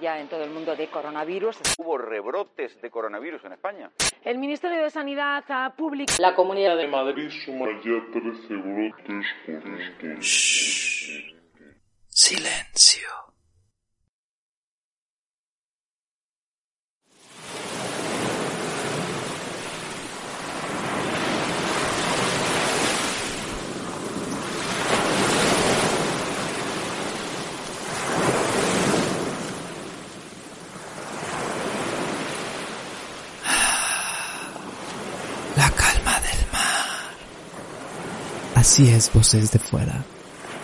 ya en todo el mundo de coronavirus. Hubo rebrotes de coronavirus en España. El Ministerio de Sanidad ha publicado... La Comunidad de Madrid suma ya 13 brotes por estos. Silencio. La calma del mar. Así es, voces de fuera.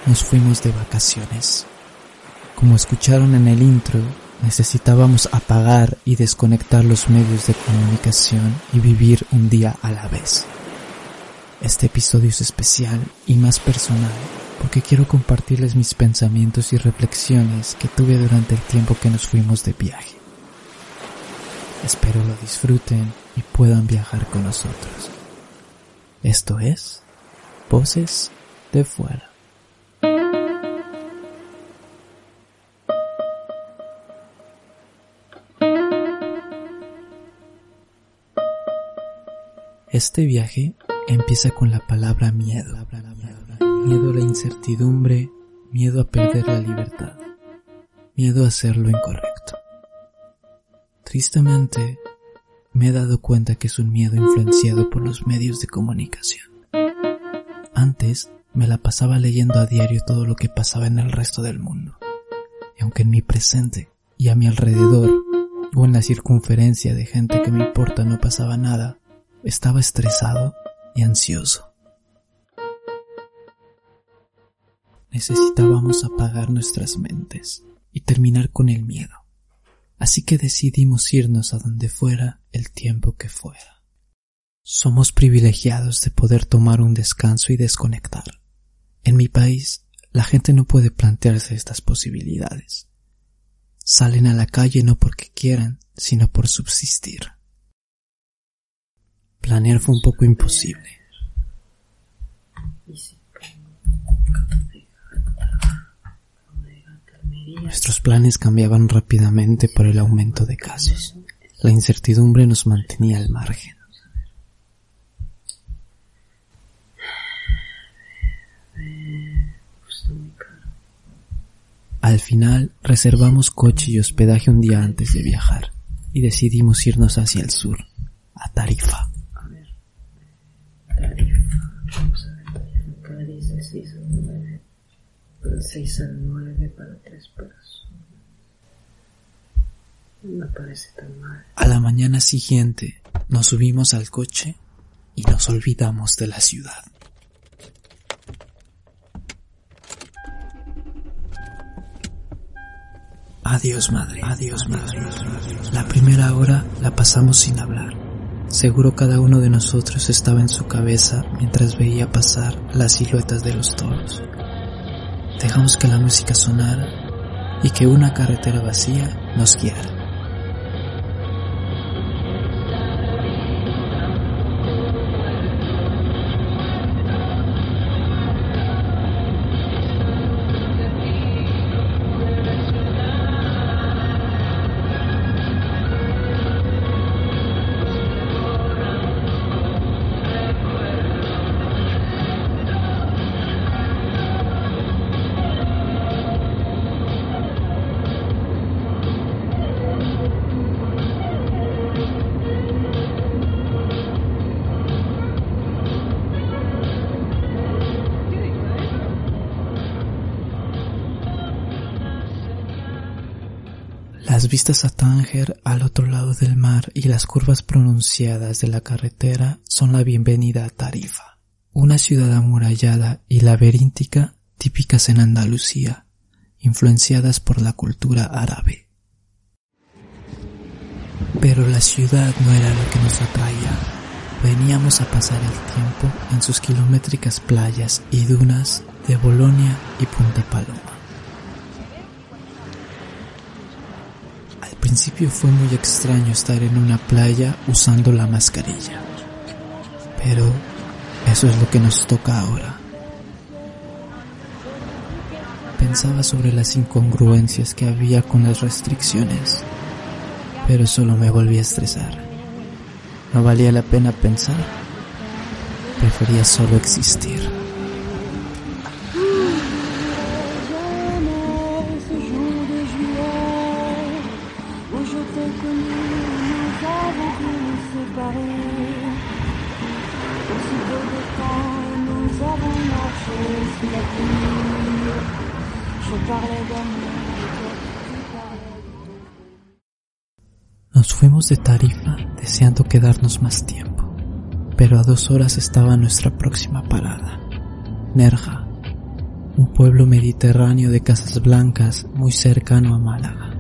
Nos fuimos de vacaciones. Como escucharon en el intro, necesitábamos apagar y desconectar los medios de comunicación y vivir un día a la vez. Este episodio es especial y más personal porque quiero compartirles mis pensamientos y reflexiones que tuve durante el tiempo que nos fuimos de viaje. Espero lo disfruten y puedan viajar con nosotros. Esto es Voces de Fuera. Este viaje empieza con la palabra miedo. Miedo a la incertidumbre, miedo a perder la libertad, miedo a hacer lo incorrecto. Tristemente, me he dado cuenta que es un miedo influenciado por los medios de comunicación. Antes me la pasaba leyendo a diario todo lo que pasaba en el resto del mundo. Y aunque en mi presente y a mi alrededor o en la circunferencia de gente que me importa no pasaba nada, estaba estresado y ansioso. Necesitábamos apagar nuestras mentes y terminar con el miedo. Así que decidimos irnos a donde fuera el tiempo que fuera. Somos privilegiados de poder tomar un descanso y desconectar. En mi país, la gente no puede plantearse estas posibilidades. Salen a la calle no porque quieran, sino por subsistir. Planear fue un poco imposible. Nuestros planes cambiaban rápidamente por el aumento de casos. La incertidumbre nos mantenía al margen. Al final reservamos coche y hospedaje un día antes de viajar y decidimos irnos hacia el sur, a Tarifa. Vamos a ver, acá dice 6 al 9. Pero 6 al 9 para 3 personas. No parece tan mal. A la mañana siguiente nos subimos al coche y nos olvidamos de la ciudad. Adiós madre, adiós madre. La primera hora la pasamos sin hablar. Seguro cada uno de nosotros estaba en su cabeza mientras veía pasar las siluetas de los toros. Dejamos que la música sonara y que una carretera vacía nos guiara. Las vistas a Tánger al otro lado del mar y las curvas pronunciadas de la carretera son la bienvenida a Tarifa, una ciudad amurallada y laberíntica típicas en Andalucía, influenciadas por la cultura árabe. Pero la ciudad no era lo que nos atraía. Veníamos a pasar el tiempo en sus kilométricas playas y dunas de Bolonia y Punta Paloma. Principio fue muy extraño estar en una playa usando la mascarilla. Pero eso es lo que nos toca ahora. pensaba sobre las incongruencias que había con las restricciones, pero solo me volví a estresar. No valía la pena pensar, prefería solo existir. Nos fuimos de Tarifa deseando quedarnos más tiempo, pero a dos horas estaba nuestra próxima parada, Nerja, un pueblo mediterráneo de casas blancas muy cercano a Málaga.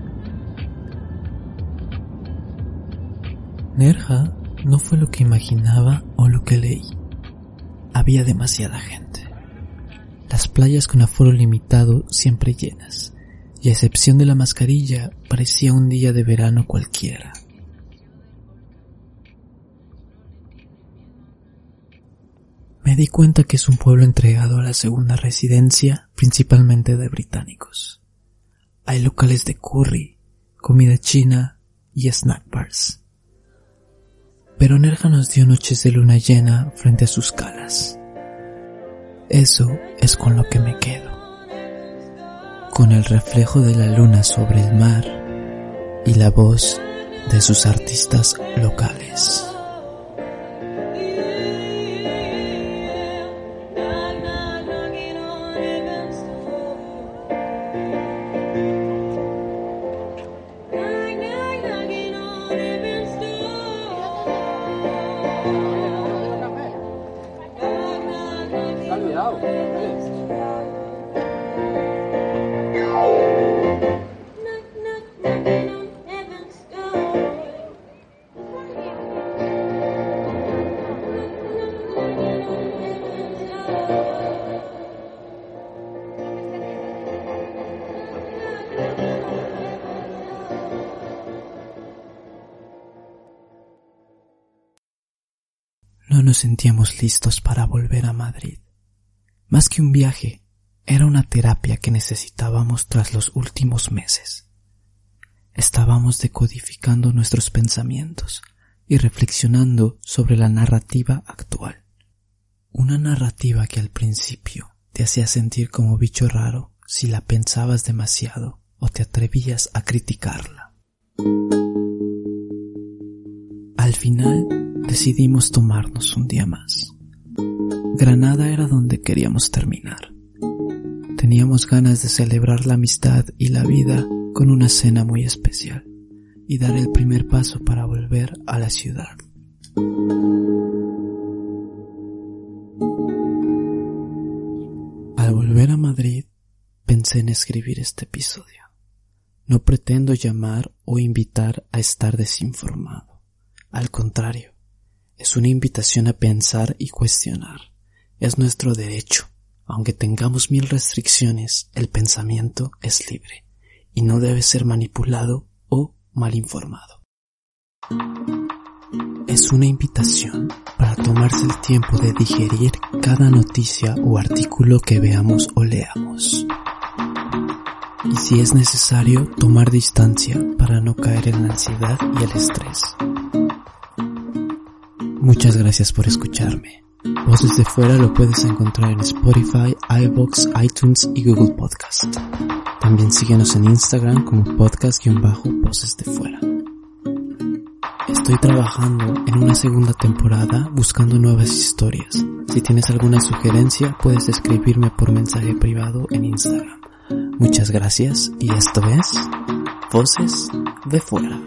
Nerja no fue lo que imaginaba o lo que leí. Había demasiada gente. Las playas con aforo limitado siempre llenas, y a excepción de la mascarilla, parecía un día de verano cualquiera. Me di cuenta que es un pueblo entregado a la segunda residencia, principalmente de británicos. Hay locales de curry, comida china y snack bars. Pero Nerja nos dio noches de luna llena frente a sus calas. Eso es con lo que me quedo. Con el reflejo de la luna sobre el mar y la voz de sus artistas locales. Nos sentíamos listos para volver a Madrid. Más que un viaje, era una terapia que necesitábamos tras los últimos meses. Estábamos decodificando nuestros pensamientos y reflexionando sobre la narrativa actual. Una narrativa que al principio te hacía sentir como bicho raro si la pensabas demasiado o te atrevías a criticarla. Al final decidimos tomarnos un día más. Granada era donde queríamos terminar. Teníamos ganas de celebrar la amistad y la vida con una cena muy especial y dar el primer paso para volver a la ciudad. Al volver a Madrid, pensé en escribir este episodio. No pretendo llamar o invitar a estar desinformado. Al contrario, es una invitación a pensar y cuestionar. Es nuestro derecho. Aunque tengamos mil restricciones, el pensamiento es libre y no debe ser manipulado o mal informado. Es una invitación para tomarse el tiempo de digerir cada noticia o artículo que veamos o leamos. Y si es necesario, tomar distancia para no caer en la ansiedad y el estrés. Muchas gracias por escucharme. Voces de Fuera lo puedes encontrar en Spotify, iVoox, iTunes y Google Podcast. También síguenos en Instagram como podcast-voces de Fuera. Estoy trabajando en una segunda temporada buscando nuevas historias. Si tienes alguna sugerencia puedes escribirme por mensaje privado en Instagram. Muchas gracias y esto es Voces de Fuera.